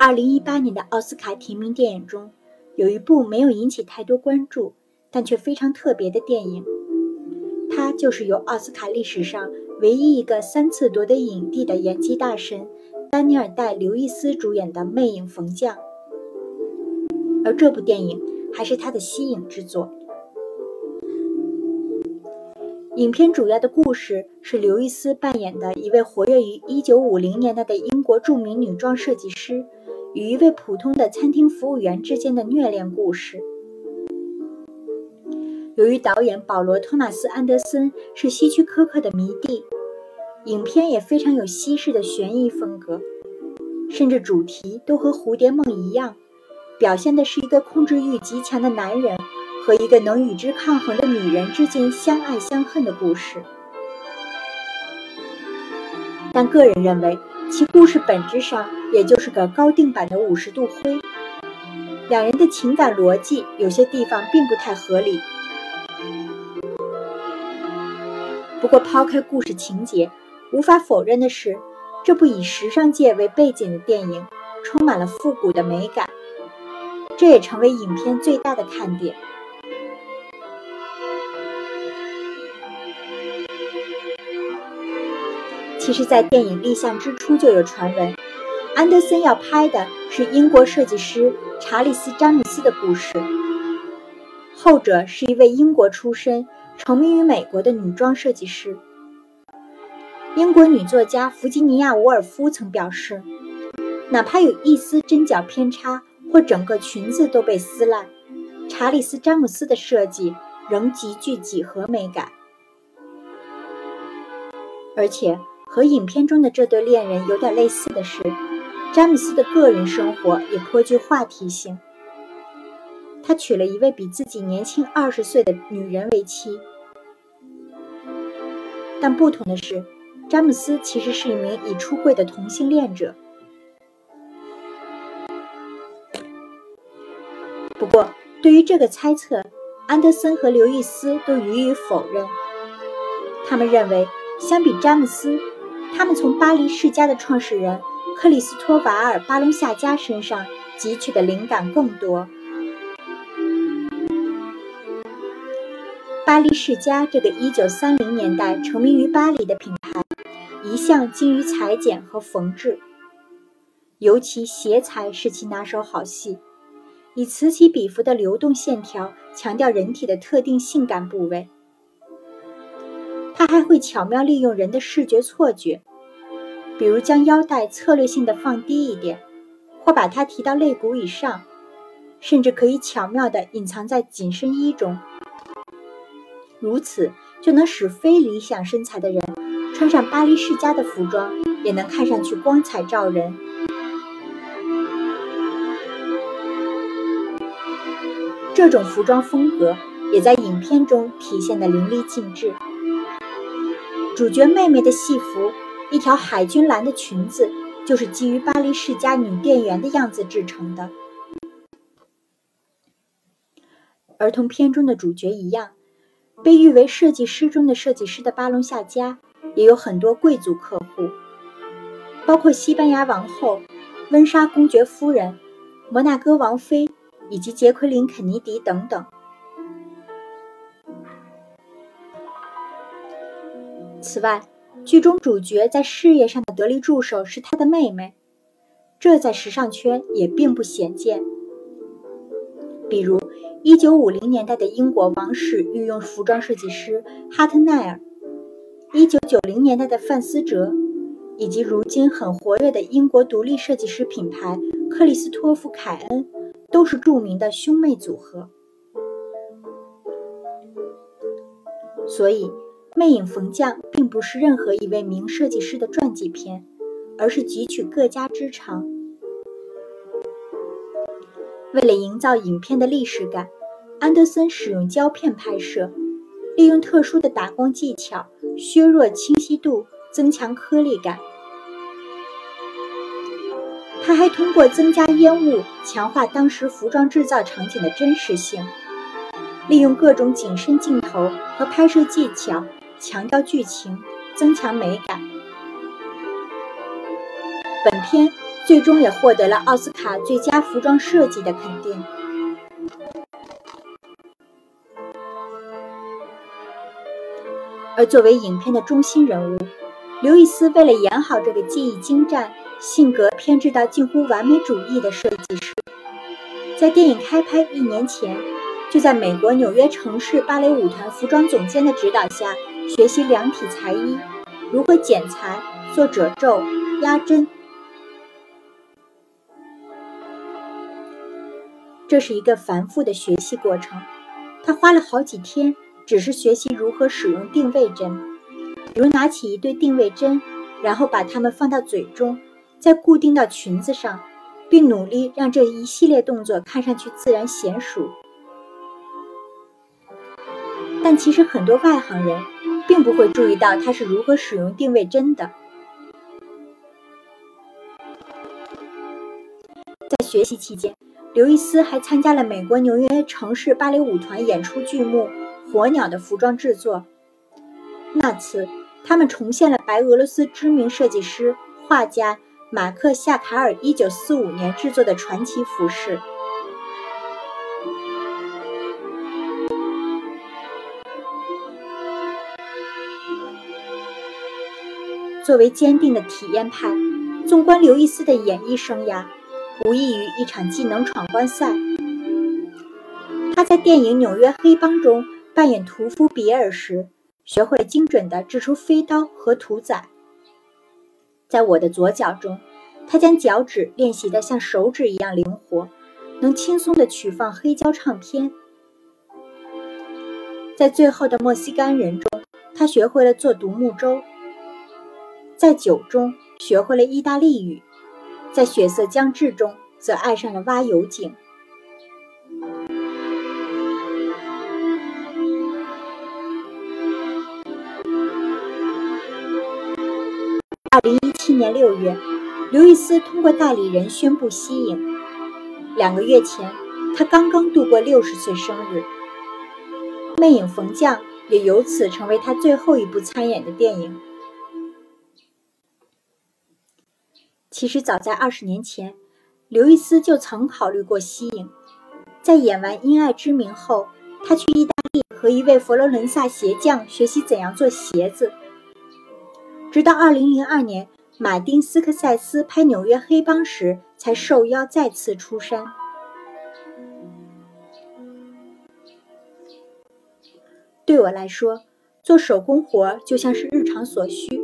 二零一八年的奥斯卡提名电影中，有一部没有引起太多关注，但却非常特别的电影。它就是由奥斯卡历史上唯一一个三次夺得影帝的演技大神丹尼尔·戴·刘易斯主演的《魅影逢将》，而这部电影还是他的息影之作。影片主要的故事是刘易斯扮演的一位活跃于1950年代的英国著名女装设计师。与一位普通的餐厅服务员之间的虐恋故事。由于导演保罗·托马斯·安德森是希区柯克的迷弟，影片也非常有西式的悬疑风格，甚至主题都和《蝴蝶梦》一样，表现的是一个控制欲极强的男人和一个能与之抗衡的女人之间相爱相恨的故事。但个人认为。其故事本质上也就是个高定版的五十度灰，两人的情感逻辑有些地方并不太合理。不过抛开故事情节，无法否认的是，这部以时尚界为背景的电影充满了复古的美感，这也成为影片最大的看点。其实，在电影立项之初就有传闻，安德森要拍的是英国设计师查理斯·詹姆斯的故事。后者是一位英国出身、成名于美国的女装设计师。英国女作家弗吉尼亚·伍尔夫曾表示，哪怕有一丝针脚偏差，或整个裙子都被撕烂，查理斯·詹姆斯的设计仍极具几何美感，而且。和影片中的这对恋人有点类似的是，詹姆斯的个人生活也颇具话题性。他娶了一位比自己年轻二十岁的女人为妻，但不同的是，詹姆斯其实是一名已出柜的同性恋者。不过，对于这个猜测，安德森和刘易斯都予以否认。他们认为，相比詹姆斯。他们从巴黎世家的创始人克里斯托瓦尔·巴隆夏加身上汲取的灵感更多。巴黎世家这个1930年代成名于巴黎的品牌，一向精于裁剪和缝制，尤其鞋裁是其拿手好戏，以此起彼伏的流动线条强调人体的特定性感部位。他还会巧妙利用人的视觉错觉，比如将腰带策略性的放低一点，或把它提到肋骨以上，甚至可以巧妙地隐藏在紧身衣中。如此就能使非理想身材的人穿上巴黎世家的服装，也能看上去光彩照人。这种服装风格也在影片中体现得淋漓尽致。主角妹妹的戏服，一条海军蓝的裙子，就是基于巴黎世家女店员的样子制成的。而同片中的主角一样，被誉为设计师中的设计师的巴隆夏家，也有很多贵族客户，包括西班牙王后、温莎公爵夫人、摩纳哥王妃以及杰奎琳·肯尼迪等等。此外，剧中主角在事业上的得力助手是他的妹妹，这在时尚圈也并不鲜见。比如，1950年代的英国王室御用服装设计师哈特奈尔，1990年代的范思哲，以及如今很活跃的英国独立设计师品牌克里斯托弗·凯恩，都是著名的兄妹组合。所以。《魅影逢将》并不是任何一位名设计师的传记片，而是汲取各家之长。为了营造影片的历史感，安德森使用胶片拍摄，利用特殊的打光技巧，削弱清晰度，增强颗粒感。他还通过增加烟雾，强化当时服装制造场景的真实性，利用各种景深镜头和拍摄技巧，强调剧情，增强美感。本片最终也获得了奥斯卡最佳服装设计的肯定。而作为影片的中心人物，刘易斯为了演好这个技艺精湛、性格偏执到近乎完美主义的设计师，在电影开拍一年前，就在美国纽约城市芭蕾舞团服装总监的指导下学习量体裁衣，如何剪裁、做褶皱、压针。这是一个繁复的学习过程，他花了好几天。只是学习如何使用定位针，比如拿起一对定位针，然后把它们放到嘴中，再固定到裙子上，并努力让这一系列动作看上去自然娴熟。但其实很多外行人并不会注意到他是如何使用定位针的。在学习期间，刘易斯还参加了美国纽约城市芭蕾舞团演出剧目。火鸟的服装制作。那次，他们重现了白俄罗斯知名设计师、画家马克夏卡尔1945年制作的传奇服饰。作为坚定的体验派，纵观刘易斯的演艺生涯，无异于一场技能闯关赛。他在电影《纽约黑帮》中。扮演屠夫比尔时，学会精准地掷出飞刀和屠宰。在我的左脚中，他将脚趾练习得像手指一样灵活，能轻松地取放黑胶唱片。在最后的莫西干人中，他学会了做独木舟；在酒中学会了意大利语；在血色将至中，则爱上了挖油井。二零一七年六月，刘易斯通过代理人宣布息影。两个月前，他刚刚度过六十岁生日，《魅影逢将》也由此成为他最后一部参演的电影。其实，早在二十年前，刘易斯就曾考虑过息影。在演完《因爱之名》后，他去意大利和一位佛罗伦萨鞋匠学习怎样做鞋子。直到2002年，马丁·斯科塞斯拍《纽约黑帮》时，才受邀再次出山。对我来说，做手工活就像是日常所需，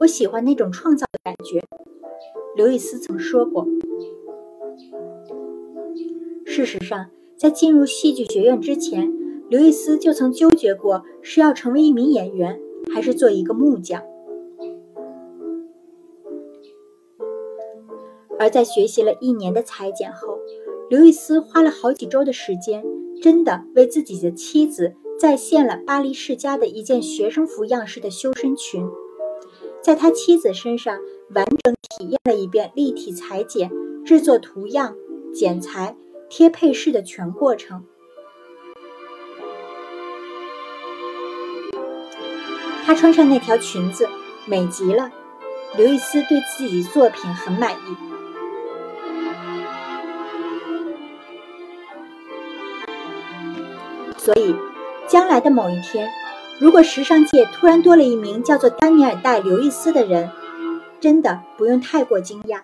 我喜欢那种创造的感觉。刘易斯曾说过。事实上，在进入戏剧学院之前，刘易斯就曾纠结过是要成为一名演员，还是做一个木匠。而在学习了一年的裁剪后，刘易斯花了好几周的时间，真的为自己的妻子再现了巴黎世家的一件学生服样式的修身裙，在他妻子身上完整体验了一遍立体裁剪、制作图样、剪裁、贴配饰的全过程。她穿上那条裙子，美极了。刘易斯对自己作品很满意。所以，将来的某一天，如果时尚界突然多了一名叫做丹尼尔·戴·刘易斯的人，真的不用太过惊讶。